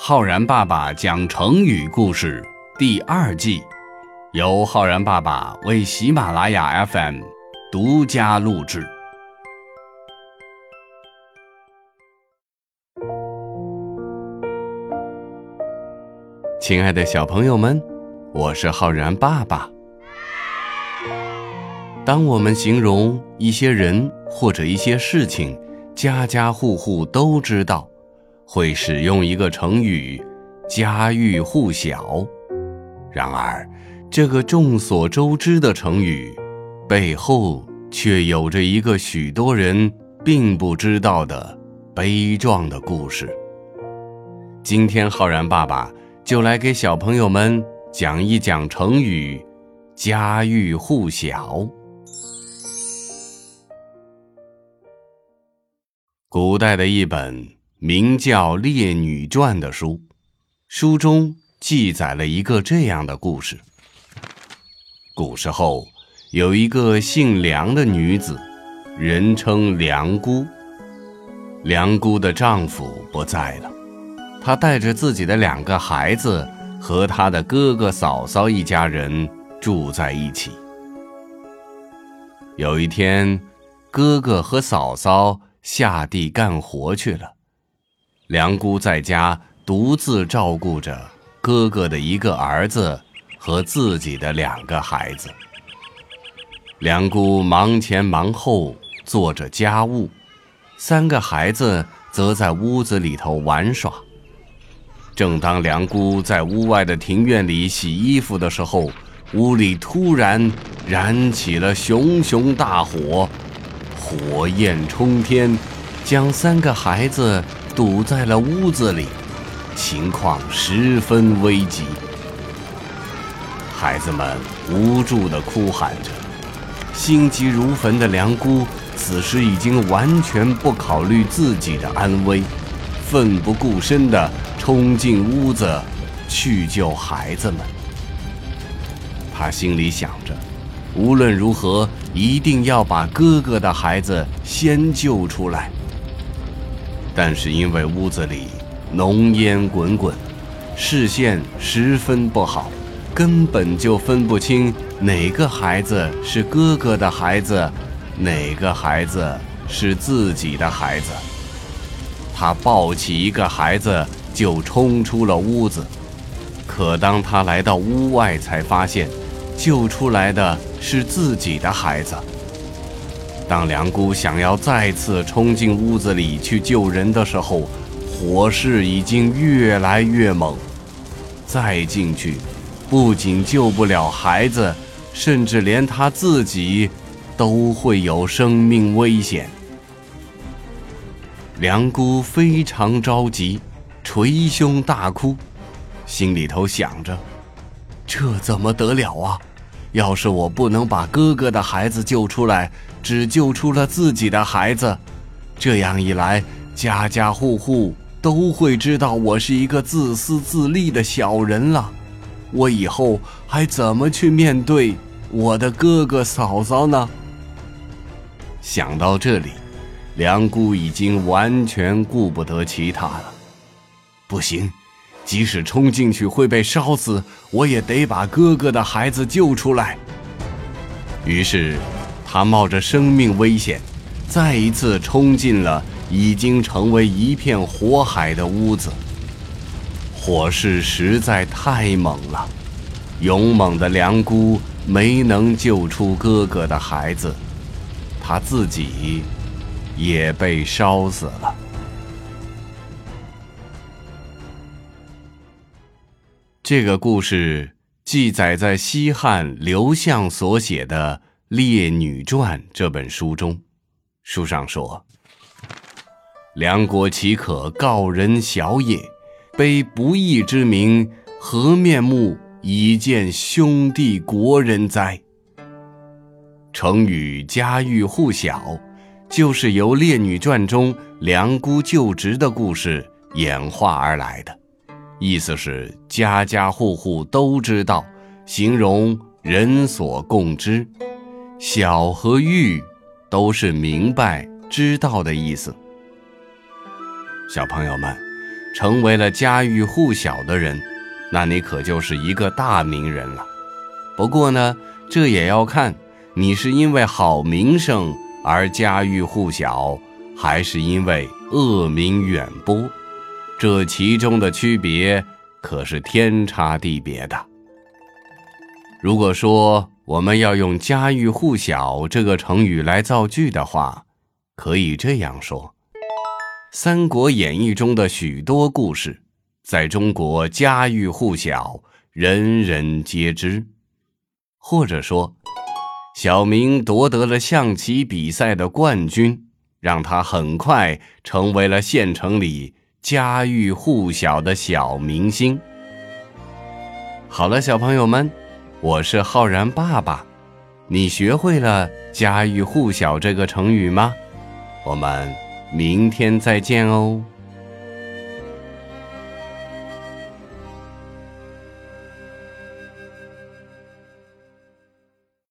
浩然爸爸讲成语故事第二季，由浩然爸爸为喜马拉雅 FM 独家录制。亲爱的小朋友们，我是浩然爸爸。当我们形容一些人或者一些事情，家家户户都知道。会使用一个成语“家喻户晓”，然而，这个众所周知的成语背后却有着一个许多人并不知道的悲壮的故事。今天，浩然爸爸就来给小朋友们讲一讲成语“家喻户晓”。古代的一本。名叫《列女传》的书，书中记载了一个这样的故事：古时候有一个姓梁的女子，人称梁姑。梁姑的丈夫不在了，她带着自己的两个孩子和她的哥哥嫂嫂一家人住在一起。有一天，哥哥和嫂嫂下地干活去了。梁姑在家独自照顾着哥哥的一个儿子和自己的两个孩子。梁姑忙前忙后做着家务，三个孩子则在屋子里头玩耍。正当梁姑在屋外的庭院里洗衣服的时候，屋里突然燃起了熊熊大火，火焰冲天，将三个孩子。堵在了屋子里，情况十分危急。孩子们无助地哭喊着，心急如焚的梁姑此时已经完全不考虑自己的安危，奋不顾身地冲进屋子去救孩子们。他心里想着，无论如何一定要把哥哥的孩子先救出来。但是因为屋子里浓烟滚滚，视线十分不好，根本就分不清哪个孩子是哥哥的孩子，哪个孩子是自己的孩子。他抱起一个孩子就冲出了屋子，可当他来到屋外，才发现救出来的是自己的孩子。当梁姑想要再次冲进屋子里去救人的时候，火势已经越来越猛。再进去，不仅救不了孩子，甚至连他自己都会有生命危险。梁姑非常着急，捶胸大哭，心里头想着：这怎么得了啊！要是我不能把哥哥的孩子救出来，只救出了自己的孩子，这样一来，家家户户都会知道我是一个自私自利的小人了。我以后还怎么去面对我的哥哥嫂嫂呢？想到这里，梁姑已经完全顾不得其他了。不行。即使冲进去会被烧死，我也得把哥哥的孩子救出来。于是，他冒着生命危险，再一次冲进了已经成为一片火海的屋子。火势实在太猛了，勇猛的梁姑没能救出哥哥的孩子，她自己也被烧死了。这个故事记载在西汉刘向所写的《列女传》这本书中。书上说：“梁国岂可告人小也？悲不义之名，何面目以见兄弟国人哉？”成语“家喻户晓”就是由《列女传》中梁姑就职的故事演化而来的。意思是家家户户都知道，形容人所共知。晓和喻都是明白、知道的意思。小朋友们，成为了家喻户晓的人，那你可就是一个大名人了。不过呢，这也要看你是因为好名声而家喻户晓，还是因为恶名远播。这其中的区别可是天差地别的。如果说我们要用“家喻户晓”这个成语来造句的话，可以这样说。《三国演义》中的许多故事，在中国家喻户晓，人人皆知。或者说，小明夺得了象棋比赛的冠军，让他很快成为了县城里家喻户晓的小明星。好了，小朋友们，我是浩然爸爸，你学会了“家喻户晓”这个成语吗？我们。明天再见哦。